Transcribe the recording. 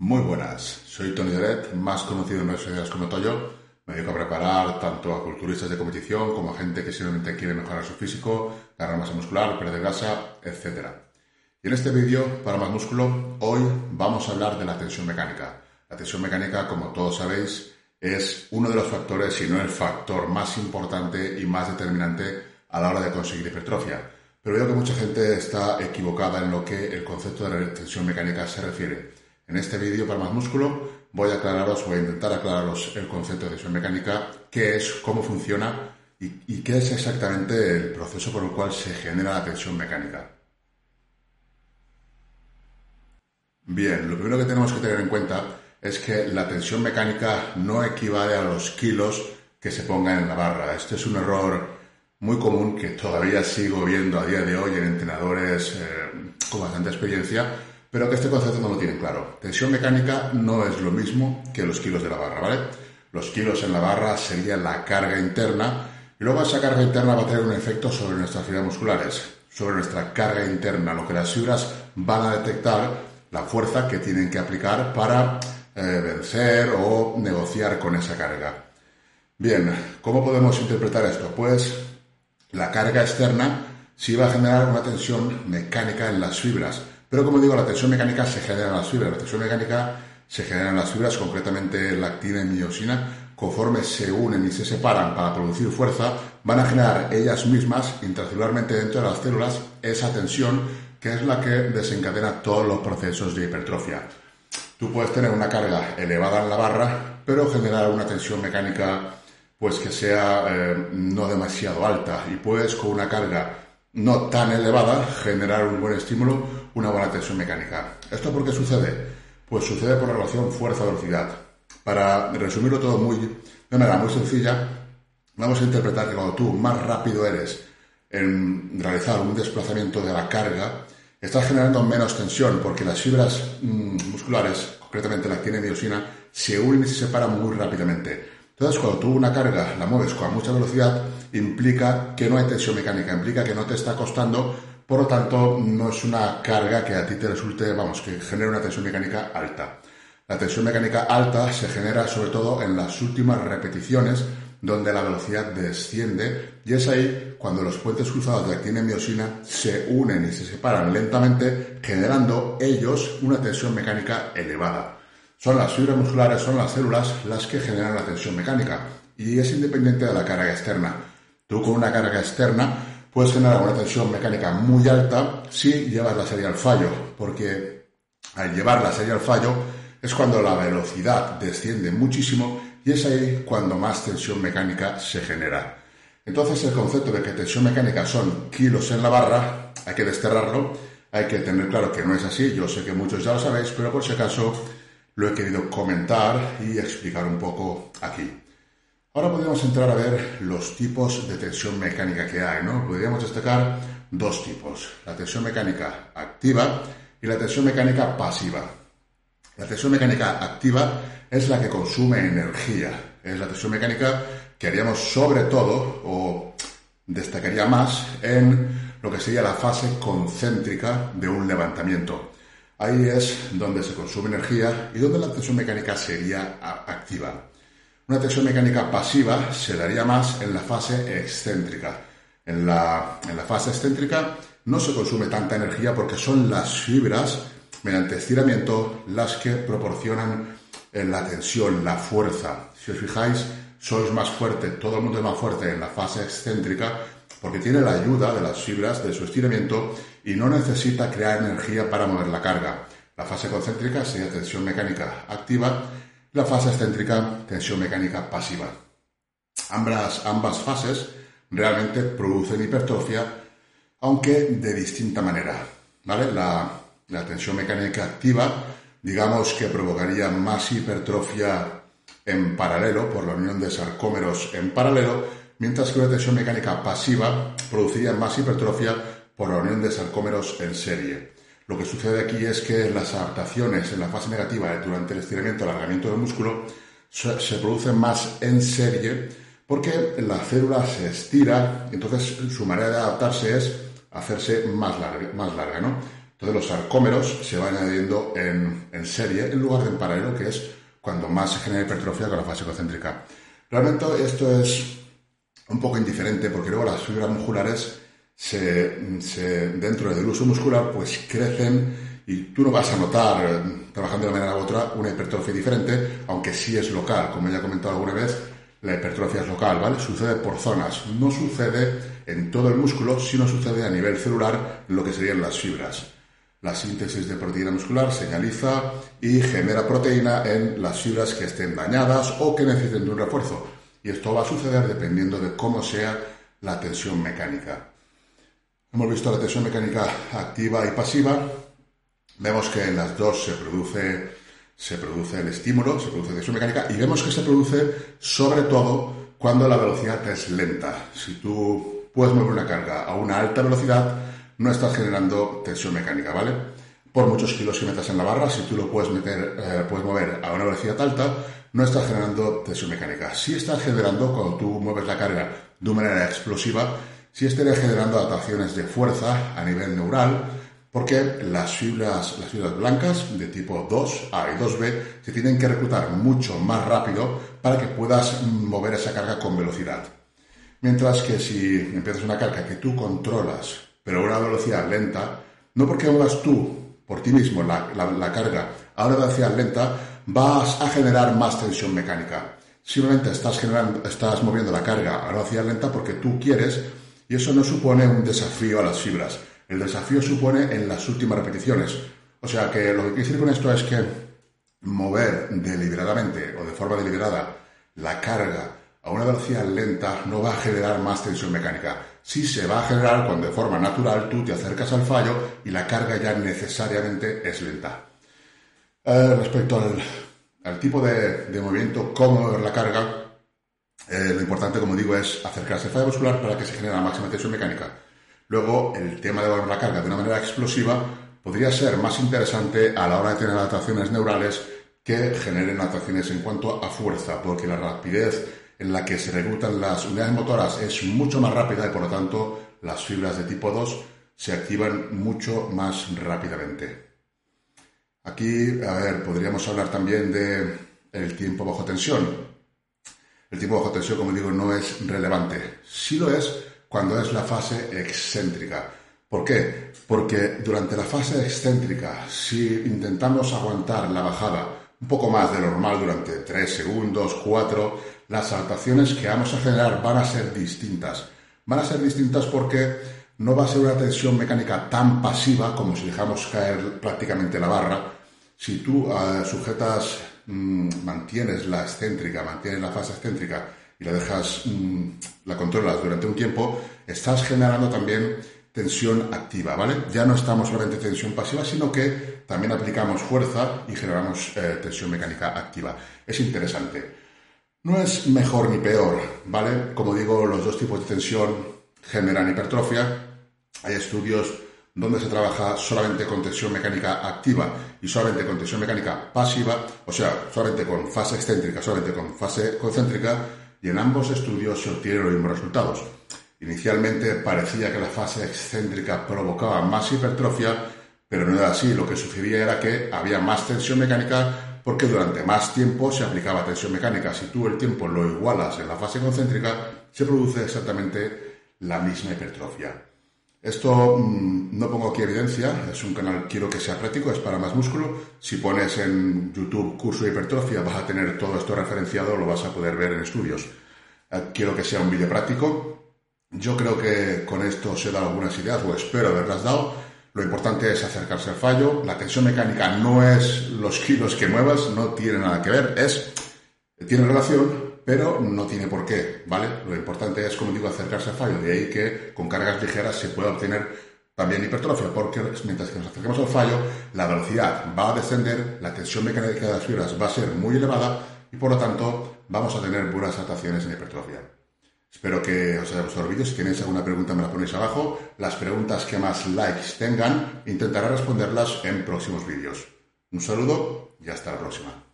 Muy buenas, soy Tony Deret, más conocido en redes sociales como Toyo. Me dedico a preparar tanto a culturistas de competición como a gente que simplemente quiere mejorar su físico, ganar masa muscular, perder grasa, etc. Y en este vídeo, para más músculo, hoy vamos a hablar de la tensión mecánica. La tensión mecánica, como todos sabéis, es uno de los factores, si no el factor más importante y más determinante a la hora de conseguir hipertrofia. Pero veo que mucha gente está equivocada en lo que el concepto de la tensión mecánica se refiere. En este vídeo para más músculo voy a aclararos, voy a intentar aclararos el concepto de tensión mecánica, qué es, cómo funciona y, qué es exactamente el proceso por el cual se genera la tensión mecánica. Bien, lo primero que tenemos que tener en cuenta es que la tensión mecánica no equivale a los kilos que se pongan en la barra. Este es un error muy común que todavía sigo viendo a día de hoy en entrenadores eh, con bastante experiencia, pero que este concepto no lo tienen claro. Tensión mecánica no es lo mismo que los kilos de la barra, ¿vale? Los kilos en la barra sería la carga interna y luego esa carga interna va a tener un efecto sobre nuestras fibras musculares, sobre nuestra carga interna, lo que las fibras van a detectar la fuerza que tienen que aplicar para eh, vencer o negociar con esa carga. Bien, ¿cómo podemos interpretar esto? Pues la carga externa sí va a generar una tensión mecánica en las fibras. Pero como digo, la tensión mecánica se genera en las fibras. La tensión mecánica se genera en las fibras, concretamente lactina y miosina, conforme se unen y se separan para producir fuerza, van a generar ellas mismas, intracelularmente dentro de las células, esa tensión que es la que desencadena todos los procesos de hipertrofia. Tú puedes tener una carga elevada en la barra, pero generar una tensión mecánica pues que sea eh, no demasiado alta y puedes con una carga no tan elevada generar un buen estímulo, una buena tensión mecánica. ¿Esto por qué sucede? Pues sucede por la relación fuerza-velocidad. Para resumirlo todo muy, de manera muy sencilla, vamos a interpretar que cuando tú más rápido eres en realizar un desplazamiento de la carga, estás generando menos tensión porque las fibras mm, musculares, concretamente la y miosina, se unen y se separan muy rápidamente. Entonces, cuando tú una carga la mueves con mucha velocidad, implica que no hay tensión mecánica, implica que no te está costando, por lo tanto, no es una carga que a ti te resulte, vamos, que genere una tensión mecánica alta. La tensión mecánica alta se genera sobre todo en las últimas repeticiones, donde la velocidad desciende, y es ahí cuando los puentes cruzados de actina y se unen y se separan lentamente, generando ellos una tensión mecánica elevada. Son las fibras musculares, son las células las que generan la tensión mecánica y es independiente de la carga externa. Tú con una carga externa puedes generar una tensión mecánica muy alta si llevas la serie al fallo, porque al llevar la serie al fallo es cuando la velocidad desciende muchísimo y es ahí cuando más tensión mecánica se genera. Entonces el concepto de que tensión mecánica son kilos en la barra, hay que desterrarlo, hay que tener claro que no es así, yo sé que muchos ya lo sabéis, pero por si acaso lo he querido comentar y explicar un poco aquí. Ahora podríamos entrar a ver los tipos de tensión mecánica que hay, ¿no? Podríamos destacar dos tipos, la tensión mecánica activa y la tensión mecánica pasiva. La tensión mecánica activa es la que consume energía, es la tensión mecánica que haríamos sobre todo o destacaría más en lo que sería la fase concéntrica de un levantamiento. Ahí es donde se consume energía y donde la tensión mecánica sería activa. Una tensión mecánica pasiva se daría más en la fase excéntrica. En la, en la fase excéntrica no se consume tanta energía porque son las fibras, mediante estiramiento, las que proporcionan eh, la tensión, la fuerza. Si os fijáis, sois más fuerte, todo el mundo es más fuerte en la fase excéntrica porque tiene la ayuda de las fibras de su estiramiento y no necesita crear energía para mover la carga. La fase concéntrica sería tensión mecánica activa, la fase excéntrica tensión mecánica pasiva. Ambas, ambas fases realmente producen hipertrofia, aunque de distinta manera. ¿vale? La, la tensión mecánica activa, digamos que provocaría más hipertrofia en paralelo, por la unión de sarcómeros en paralelo, mientras que la tensión mecánica pasiva produciría más hipertrofia por la unión de sarcómeros en serie. Lo que sucede aquí es que las adaptaciones en la fase negativa durante el estiramiento o alargamiento del músculo se producen más en serie porque la célula se estira, entonces su manera de adaptarse es hacerse más larga, más larga ¿no? Entonces los sarcómeros se van añadiendo en, en serie en lugar de en paralelo, que es cuando más se genera hipertrofia con la fase concéntrica. Realmente esto es un poco indiferente porque luego las fibras musculares se, dentro del uso muscular pues crecen y tú no vas a notar eh, trabajando de una manera u otra una hipertrofia diferente, aunque sí es local, como ya he comentado alguna vez, la hipertrofia es local, ¿vale? Sucede por zonas, no sucede en todo el músculo, sino sucede a nivel celular lo que serían las fibras. La síntesis de proteína muscular señaliza y genera proteína en las fibras que estén dañadas o que necesiten de un refuerzo. Y esto va a suceder dependiendo de cómo sea la tensión mecánica. Hemos visto la tensión mecánica activa y pasiva. Vemos que en las dos se produce, se produce el estímulo, se produce tensión mecánica y vemos que se produce sobre todo cuando la velocidad es lenta. Si tú puedes mover una carga a una alta velocidad, no estás generando tensión mecánica, ¿vale? Por muchos kilos que metas en la barra, si tú lo puedes meter, eh, puedes mover a una velocidad alta, no estás generando tensión mecánica. Si estás generando, cuando tú mueves la carga de una manera explosiva, si estarías generando adaptaciones de fuerza a nivel neural, porque las fibras, las fibras blancas de tipo 2A y 2B se tienen que reclutar mucho más rápido para que puedas mover esa carga con velocidad. Mientras que si empiezas una carga que tú controlas pero a una velocidad lenta, no porque muevas tú por ti mismo la, carga a una velocidad lenta, vas a generar más tensión mecánica. Simplemente estás, generando, estás moviendo la carga a una velocidad lenta porque tú quieres y eso no supone un desafío a las fibras. El desafío supone en las últimas repeticiones. O sea que lo que quiero decir con esto es que mover deliberadamente o de forma deliberada la carga a una velocidad lenta no va a generar más tensión mecánica. Sí se va a generar cuando de forma natural tú te acercas al fallo y la carga ya necesariamente es lenta. Eh, respecto al, tipo de, movimiento, cómo mover la carga, eh, lo importante, como digo, es acercarse al fallo muscular para que se genere la máxima tensión mecánica. Luego, el tema de la carga de una manera explosiva podría ser más interesante a la hora de tener adaptaciones neurales que generen adaptaciones en cuanto a fuerza, porque la rapidez en la que se reclutan las unidades motoras es mucho más rápida y por lo tanto las fibras de tipo 2 se activan mucho más rápidamente. Aquí, a ver, podríamos hablar también de tiempo bajo tensión. El tiempo bajo tensión, como digo, no es relevante. Sí lo es cuando es la fase excéntrica. ¿Por qué? Porque durante la fase excéntrica, si intentamos aguantar la bajada un poco más de normal durante 3 segundos, 4, las adaptaciones que vamos a generar van a ser distintas. Van a ser distintas porque no va a ser una tensión mecánica tan pasiva como si dejamos caer prácticamente la barra. Si tú eh, sujetas, mm, mantienes la excéntrica, mantienes la fase excéntrica y la dejas, mm, la controlas durante un tiempo, estás generando también tensión activa, ¿vale? Ya no estamos solamente tensión pasiva, sino que también aplicamos fuerza y generamos eh, tensión mecánica activa. Es interesante. No es mejor ni peor, ¿vale? Como digo, los dos tipos de tensión generan hipertrofia. Hay estudios donde se trabaja solamente con tensión mecánica activa y solamente con tensión mecánica pasiva, o sea, solamente con fase excéntrica, solamente con fase concéntrica, y en ambos estudios se obtienen los mismos resultados. Inicialmente parecía que la fase excéntrica provocaba más hipertrofia, pero no era así. Lo que sucedía era que había más tensión mecánica porque durante más tiempo se aplicaba tensión mecánica. Si tú el tiempo lo igualas en la fase concéntrica, se produce exactamente la misma hipertrofia. Esto mm, no pongo aquí evidencia, es un canal quiero que sea práctico, es para más músculo. Si pones en YouTube curso de hipertrofia vas a tener todo esto referenciado, lo vas a poder ver en estudios. Eh, quiero que sea un vídeo práctico. Yo creo que con esto se da algunas ideas, o espero haberlas dado. Lo importante es acercarse al fallo. La tensión mecánica no es los kilos que muevas, no tiene nada que ver. Es, tiene relación, pero no tiene por qué, ¿vale? Lo importante es, como digo, acercarse al fallo. De ahí que con cargas ligeras se pueda obtener también hipertrofia, porque mientras que nos acercamos al fallo, la velocidad va a descender, la tensión mecánica de las fibras va a ser muy elevada y por lo tanto vamos a tener buenas adaptaciones en hipertrofia. Espero que os haya gustado el vídeo. Si tenéis alguna pregunta me la ponéis abajo. Las preguntas que más likes tengan intentaré responderlas en próximos vídeos. Un saludo y hasta la próxima.